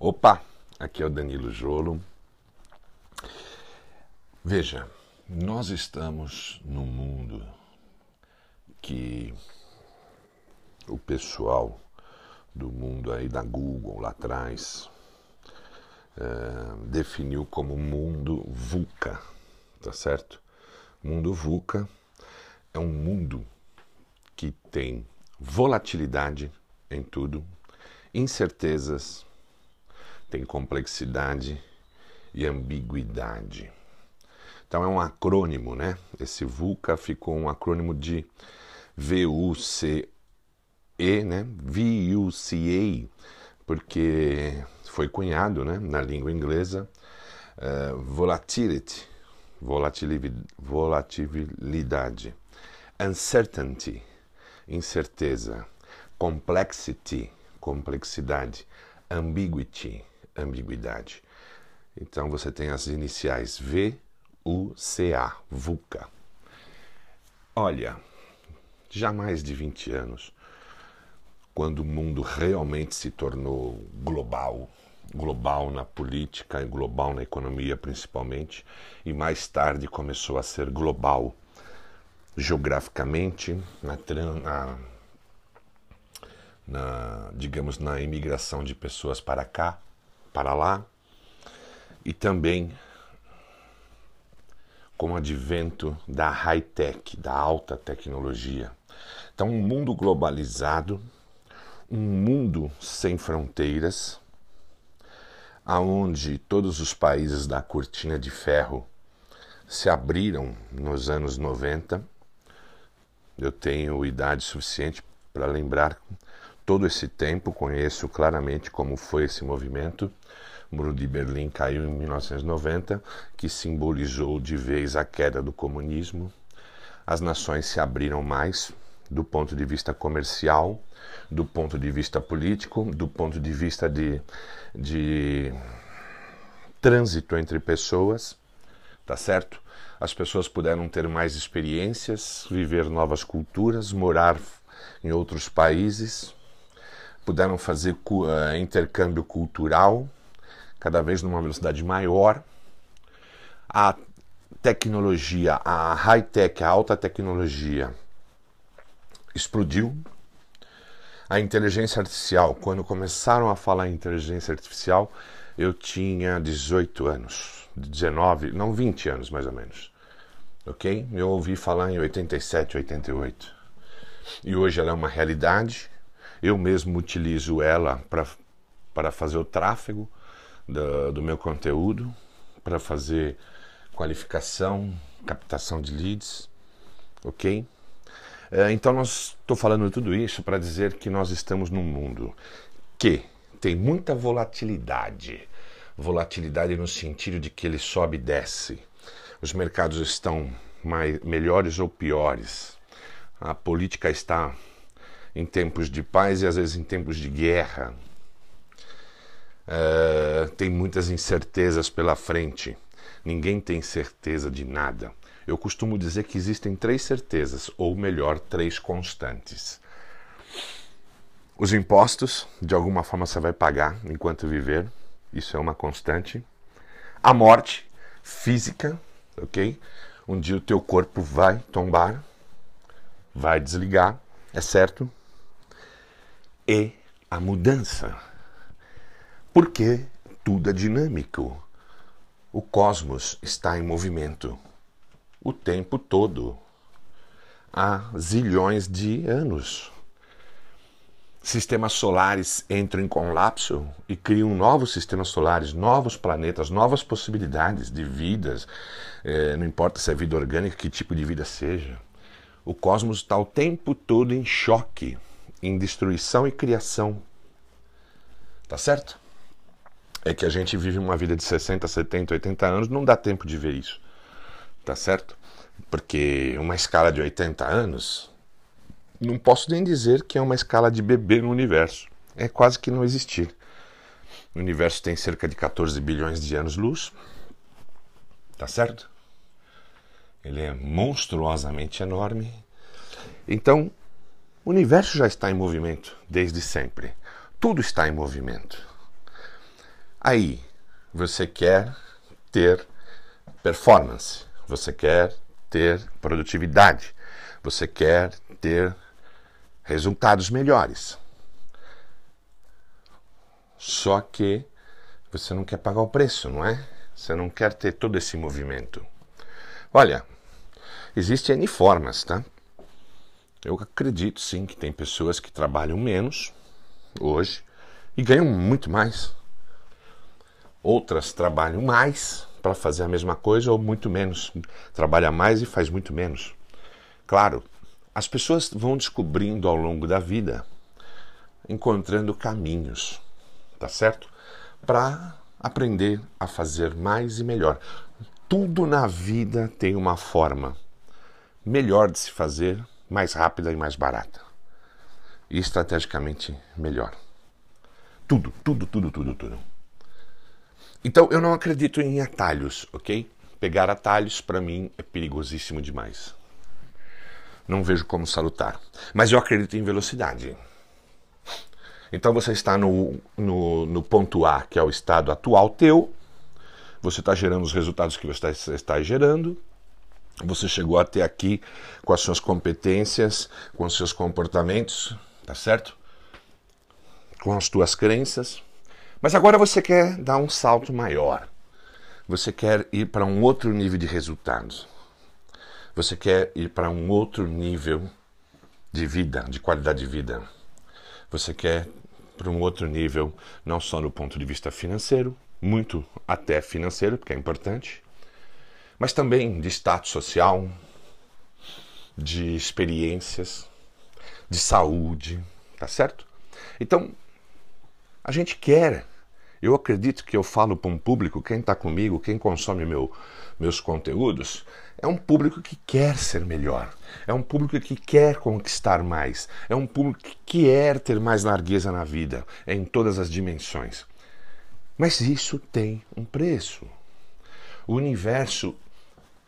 Opa, aqui é o Danilo Jolo. Veja, nós estamos num mundo que o pessoal do mundo aí da Google lá atrás é, definiu como mundo VUCA, tá certo? Mundo VUCA é um mundo que tem volatilidade em tudo, incertezas, tem complexidade e ambiguidade. Então é um acrônimo, né? Esse VUCA ficou um acrônimo de VUCE, né? VUCA, porque foi cunhado, né, na língua inglesa, uh, volatility, volatilidade, uncertainty, incerteza, complexity, complexidade, ambiguity, ambiguidade. Então você tem as iniciais V, U, C, A, VUCA. Olha, já mais de 20 anos, quando o mundo realmente se tornou global, global na política e global na economia principalmente, e mais tarde começou a ser global geograficamente, na, na, na digamos na imigração de pessoas para cá, para lá, e também com o advento da high-tech, da alta tecnologia. Então, um mundo globalizado, um mundo sem fronteiras, aonde todos os países da cortina de ferro se abriram nos anos 90. Eu tenho idade suficiente para lembrar todo esse tempo, conheço claramente como foi esse movimento o Muro de Berlim caiu em 1990, que simbolizou de vez a queda do comunismo. As nações se abriram mais do ponto de vista comercial, do ponto de vista político, do ponto de vista de, de trânsito entre pessoas, tá certo? As pessoas puderam ter mais experiências, viver novas culturas, morar em outros países, puderam fazer uh, intercâmbio cultural, cada vez numa velocidade maior. A tecnologia, a high-tech, a alta tecnologia explodiu. A inteligência artificial, quando começaram a falar em inteligência artificial, eu tinha 18 anos, 19, não 20 anos mais ou menos. Ok? Eu ouvi falar em 87, 88. E hoje ela é uma realidade. Eu mesmo utilizo ela para fazer o tráfego do, do meu conteúdo para fazer qualificação, captação de leads, ok? É, então, nós estou falando tudo isso para dizer que nós estamos num mundo que tem muita volatilidade. Volatilidade no sentido de que ele sobe e desce. Os mercados estão mais, melhores ou piores. A política está em tempos de paz e às vezes em tempos de guerra. Uh, tem muitas incertezas pela frente. Ninguém tem certeza de nada. Eu costumo dizer que existem três certezas, ou melhor, três constantes. Os impostos, de alguma forma você vai pagar enquanto viver, isso é uma constante. A morte física, ok? Um dia o teu corpo vai tombar, vai desligar, é certo. E a mudança porque tudo é dinâmico. O cosmos está em movimento o tempo todo há zilhões de anos. Sistemas solares entram em colapso e criam novos sistemas solares, novos planetas, novas possibilidades de vidas. É, não importa se é vida orgânica, que tipo de vida seja. O cosmos está o tempo todo em choque, em destruição e criação. Tá certo? É que a gente vive uma vida de 60, 70, 80 anos, não dá tempo de ver isso. Tá certo? Porque uma escala de 80 anos, não posso nem dizer que é uma escala de bebê no universo. É quase que não existir. O universo tem cerca de 14 bilhões de anos-luz. Tá certo? Ele é monstruosamente enorme. Então, o universo já está em movimento desde sempre. Tudo está em movimento. Aí, você quer ter performance, você quer ter produtividade, você quer ter resultados melhores. Só que você não quer pagar o preço, não é? Você não quer ter todo esse movimento. Olha, existem N formas, tá? Eu acredito sim que tem pessoas que trabalham menos hoje e ganham muito mais. Outras trabalham mais para fazer a mesma coisa ou muito menos. Trabalha mais e faz muito menos. Claro, as pessoas vão descobrindo ao longo da vida, encontrando caminhos, tá certo? Para aprender a fazer mais e melhor. Tudo na vida tem uma forma melhor de se fazer, mais rápida e mais barata. E estrategicamente melhor. Tudo, tudo, tudo, tudo, tudo. Então eu não acredito em atalhos, ok? Pegar atalhos para mim é perigosíssimo demais. Não vejo como salutar. Mas eu acredito em velocidade. Então você está no, no, no ponto A, que é o estado atual teu, você está gerando os resultados que você está, gerando, você chegou até aqui com as suas competências, com os seus comportamentos, tá certo? Com as tuas crenças. Mas agora você quer dar um salto maior. Você quer ir para um outro nível de resultados. Você quer ir para um outro nível de vida, de qualidade de vida. Você quer para um outro nível, não só do ponto de vista financeiro, muito até financeiro, porque é importante, mas também de status social, de experiências, de saúde, tá certo? Então, a gente quer. Eu acredito que eu falo para um público, quem está comigo, quem consome meu, meus conteúdos, é um público que quer ser melhor, é um público que quer conquistar mais, é um público que quer ter mais largueza na vida, em todas as dimensões. Mas isso tem um preço. O universo,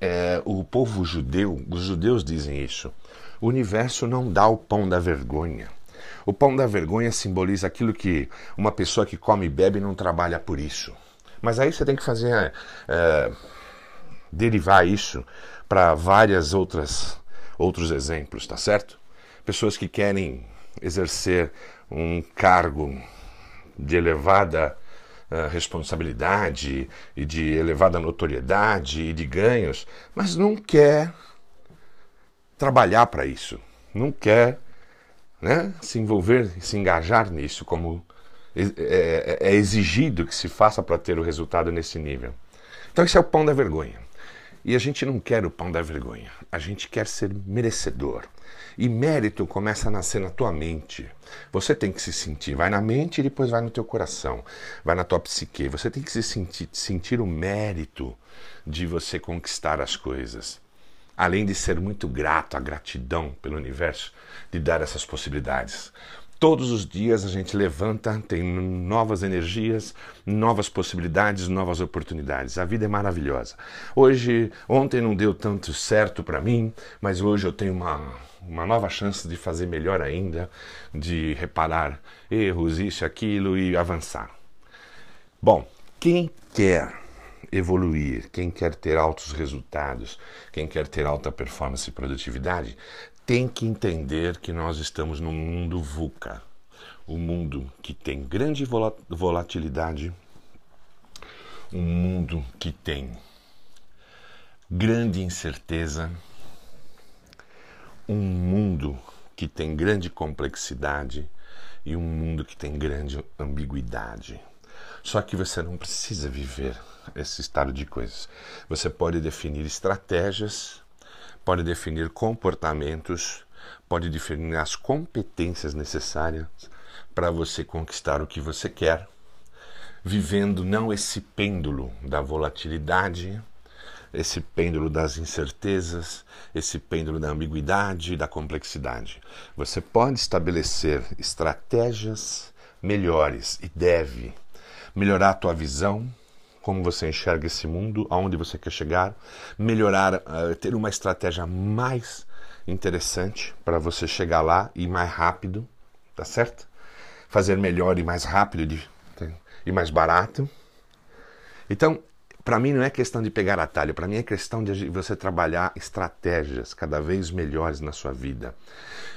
é, o povo judeu, os judeus dizem isso. O universo não dá o pão da vergonha. O pão da vergonha simboliza aquilo que uma pessoa que come e bebe não trabalha por isso. Mas aí você tem que fazer é, derivar isso para várias outras outros exemplos, tá certo? Pessoas que querem exercer um cargo de elevada uh, responsabilidade e de elevada notoriedade e de ganhos, mas não quer trabalhar para isso, não quer né, se envolver, se engajar nisso, como é, é, é exigido que se faça para ter o resultado nesse nível. Então, esse é o pão da vergonha. E a gente não quer o pão da vergonha, a gente quer ser merecedor. E mérito começa a nascer na tua mente. Você tem que se sentir, vai na mente e depois vai no teu coração, vai na tua psique. Você tem que se sentir, sentir o mérito de você conquistar as coisas além de ser muito grato, a gratidão pelo universo de dar essas possibilidades. Todos os dias a gente levanta, tem novas energias, novas possibilidades, novas oportunidades. A vida é maravilhosa. Hoje, ontem não deu tanto certo para mim, mas hoje eu tenho uma, uma nova chance de fazer melhor ainda, de reparar erros, isso, aquilo e avançar. Bom, quem quer evoluir, quem quer ter altos resultados, quem quer ter alta performance e produtividade, tem que entender que nós estamos num mundo VUCA, um mundo que tem grande volatilidade, um mundo que tem grande incerteza, um mundo que tem grande complexidade e um mundo que tem grande ambiguidade. Só que você não precisa viver esse estado de coisas. Você pode definir estratégias, pode definir comportamentos, pode definir as competências necessárias para você conquistar o que você quer, vivendo não esse pêndulo da volatilidade, esse pêndulo das incertezas, esse pêndulo da ambiguidade e da complexidade. Você pode estabelecer estratégias melhores e deve melhorar a tua visão, como você enxerga esse mundo, aonde você quer chegar, melhorar, uh, ter uma estratégia mais interessante para você chegar lá e mais rápido, tá certo? Fazer melhor e mais rápido de, e mais barato, Então, para mim não é questão de pegar atalho, para mim é questão de você trabalhar estratégias cada vez melhores na sua vida.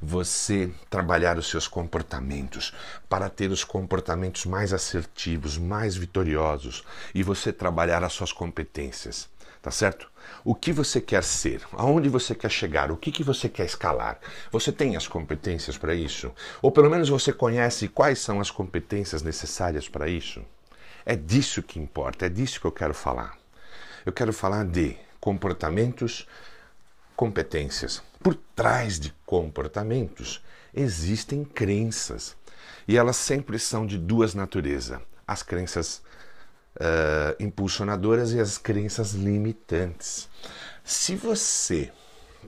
Você trabalhar os seus comportamentos para ter os comportamentos mais assertivos, mais vitoriosos e você trabalhar as suas competências, tá certo? O que você quer ser? Aonde você quer chegar? O que, que você quer escalar? Você tem as competências para isso? Ou pelo menos você conhece quais são as competências necessárias para isso? É disso que importa, é disso que eu quero falar. Eu quero falar de comportamentos, competências. Por trás de comportamentos existem crenças. E elas sempre são de duas naturezas: as crenças uh, impulsionadoras e as crenças limitantes. Se você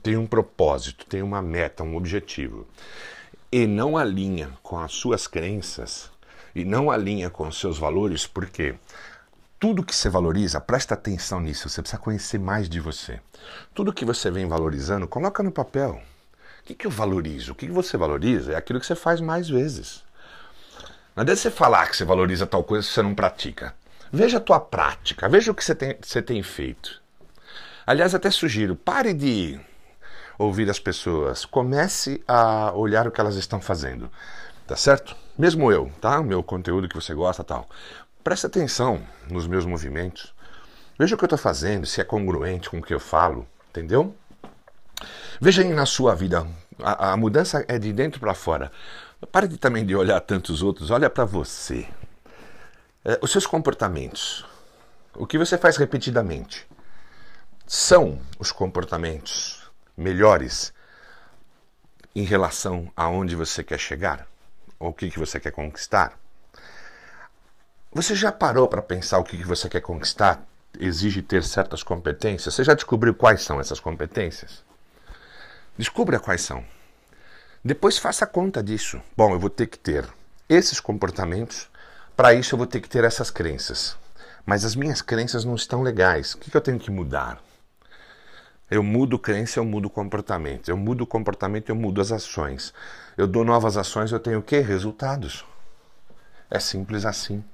tem um propósito, tem uma meta, um objetivo, e não alinha com as suas crenças, e não alinha com os seus valores, porque tudo que você valoriza, presta atenção nisso, você precisa conhecer mais de você. Tudo que você vem valorizando, coloca no papel. O que, que eu valorizo? O que, que você valoriza é aquilo que você faz mais vezes. Não adianta você falar que você valoriza tal coisa se você não pratica. Veja a tua prática, veja o que você tem, você tem feito. Aliás, até sugiro, pare de ouvir as pessoas, comece a olhar o que elas estão fazendo. Tá certo? Mesmo eu, tá? Meu conteúdo que você gosta tal. Preste atenção nos meus movimentos. Veja o que eu estou fazendo, se é congruente com o que eu falo, entendeu? Veja aí na sua vida, a, a mudança é de dentro para fora. Pare de, também de olhar tantos outros, olha para você. É, os seus comportamentos, o que você faz repetidamente, são os comportamentos melhores em relação a onde você quer chegar? Ou o que, que você quer conquistar? Você já parou para pensar o que, que você quer conquistar? Exige ter certas competências? Você já descobriu quais são essas competências? Descubra quais são. Depois faça conta disso. Bom, eu vou ter que ter esses comportamentos, para isso eu vou ter que ter essas crenças. Mas as minhas crenças não estão legais. O que, que eu tenho que mudar? Eu mudo crença, eu mudo comportamento. Eu mudo o comportamento, eu mudo as ações. Eu dou novas ações, eu tenho o quê? Resultados. É simples assim.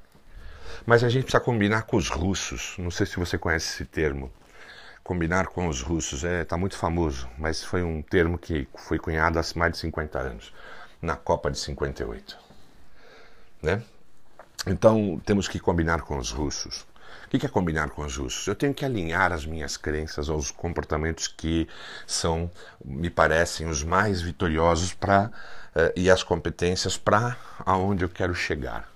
Mas a gente precisa combinar com os russos. Não sei se você conhece esse termo. Combinar com os russos. É, tá muito famoso, mas foi um termo que foi cunhado há mais de 50 anos, na Copa de 58. Né? Então temos que combinar com os russos. O que é combinar com os justos? Eu tenho que alinhar as minhas crenças aos comportamentos que são, me parecem, os mais vitoriosos para uh, e as competências para aonde eu quero chegar.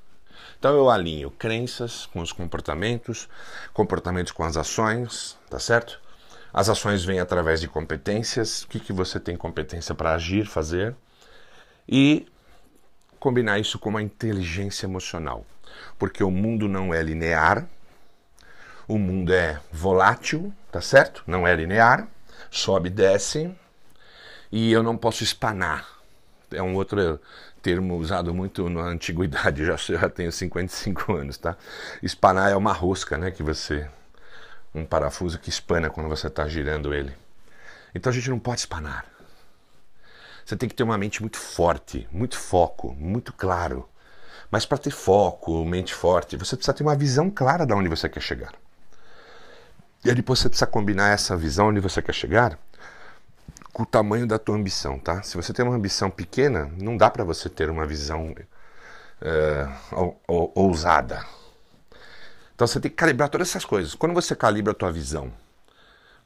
Então eu alinho crenças com os comportamentos, comportamentos com as ações, tá certo? As ações vêm através de competências, o que, que você tem competência para agir, fazer, e combinar isso com uma inteligência emocional. Porque o mundo não é linear, o mundo é volátil, tá certo? Não é linear, sobe e desce, e eu não posso espanar. É um outro termo usado muito na antiguidade, já, já tenho 55 anos, tá? Espanar é uma rosca, né, que você um parafuso que espana quando você está girando ele. Então a gente não pode espanar. Você tem que ter uma mente muito forte, muito foco, muito claro. Mas para ter foco, mente forte, você precisa ter uma visão clara de onde você quer chegar. E aí depois você precisa combinar essa visão onde você quer chegar com o tamanho da tua ambição, tá? Se você tem uma ambição pequena, não dá para você ter uma visão é, ousada. Então você tem que calibrar todas essas coisas. Quando você calibra a tua visão,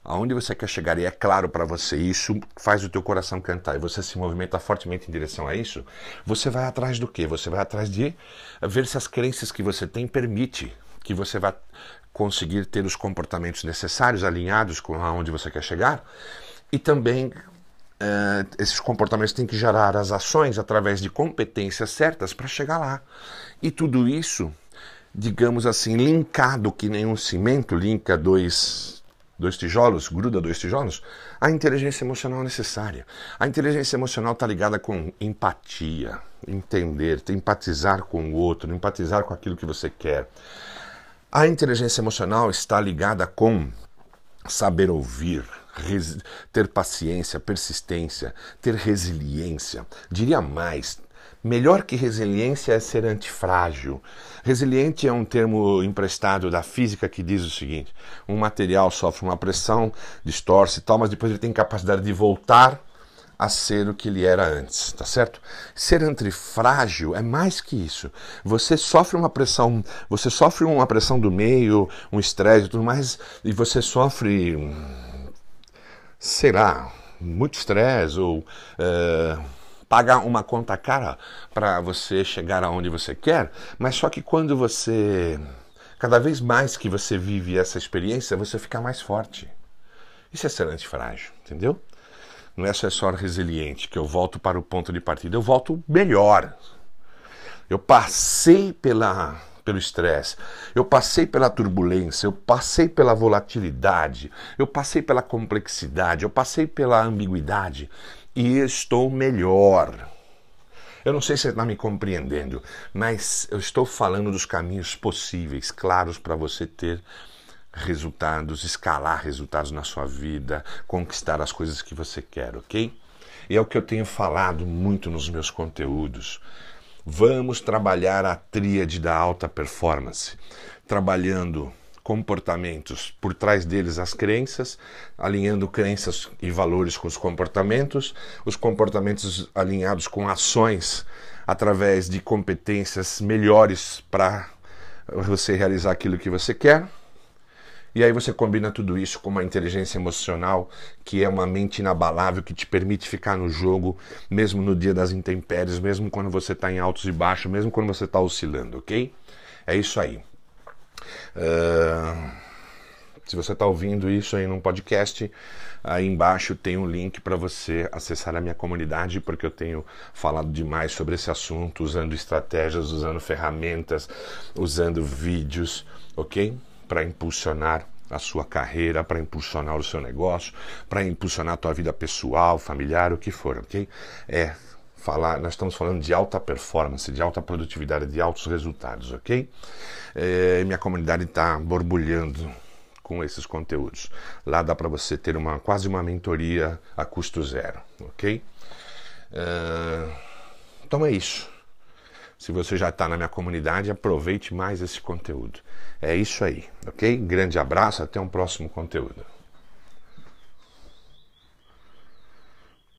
aonde você quer chegar e é claro para você, isso faz o teu coração cantar e você se movimenta fortemente em direção a isso, você vai atrás do quê? Você vai atrás de ver se as crenças que você tem permite que você vai conseguir ter os comportamentos necessários, alinhados com aonde você quer chegar, e também uh, esses comportamentos têm que gerar as ações através de competências certas para chegar lá. E tudo isso, digamos assim, linkado que nem um cimento linka dois, dois tijolos, gruda dois tijolos, a inteligência emocional necessária. A inteligência emocional está ligada com empatia, entender, empatizar com o outro, empatizar com aquilo que você quer. A inteligência emocional está ligada com saber ouvir, ter paciência, persistência, ter resiliência. Diria mais, Melhor que resiliência é ser antifrágil. Resiliente é um termo emprestado da física que diz o seguinte: um material sofre uma pressão, distorce e tal, mas depois ele tem capacidade de voltar a ser o que ele era antes, tá certo? Ser antifrágil é mais que isso. Você sofre uma pressão, você sofre uma pressão do meio, um estresse e tudo mais, e você sofre, sei lá, muito estresse ou uh, pagar uma conta cara para você chegar aonde você quer, mas só que quando você cada vez mais que você vive essa experiência, você fica mais forte. Isso é ser antifrágil, entendeu? Não é só resiliente, que eu volto para o ponto de partida, eu volto melhor. Eu passei pela, pelo estresse, eu passei pela turbulência, eu passei pela volatilidade, eu passei pela complexidade, eu passei pela ambiguidade. E estou melhor. Eu não sei se você está me compreendendo, mas eu estou falando dos caminhos possíveis, claros, para você ter resultados, escalar resultados na sua vida, conquistar as coisas que você quer, ok? E é o que eu tenho falado muito nos meus conteúdos. Vamos trabalhar a tríade da alta performance, trabalhando comportamentos, por trás deles as crenças, alinhando crenças e valores com os comportamentos, os comportamentos alinhados com ações através de competências melhores para você realizar aquilo que você quer e aí você combina tudo isso com uma inteligência emocional que é uma mente inabalável que te permite ficar no jogo, mesmo no dia das intempéries, mesmo quando você está em altos e baixos, mesmo quando você está oscilando, ok? É isso aí. Uh, se você está ouvindo isso aí num podcast, aí embaixo tem um link para você acessar a minha comunidade, porque eu tenho falado demais sobre esse assunto, usando estratégias, usando ferramentas, usando vídeos, ok? Para impulsionar a sua carreira, para impulsionar o seu negócio, para impulsionar a tua vida pessoal, familiar, o que for, ok? É falar, nós estamos falando de alta performance, de alta produtividade, de altos resultados, ok? É, minha comunidade está borbulhando com esses conteúdos. Lá dá para você ter uma quase uma mentoria a custo zero, ok? É, então é isso. Se você já está na minha comunidade, aproveite mais esse conteúdo. É isso aí, ok? Grande abraço, até um próximo conteúdo.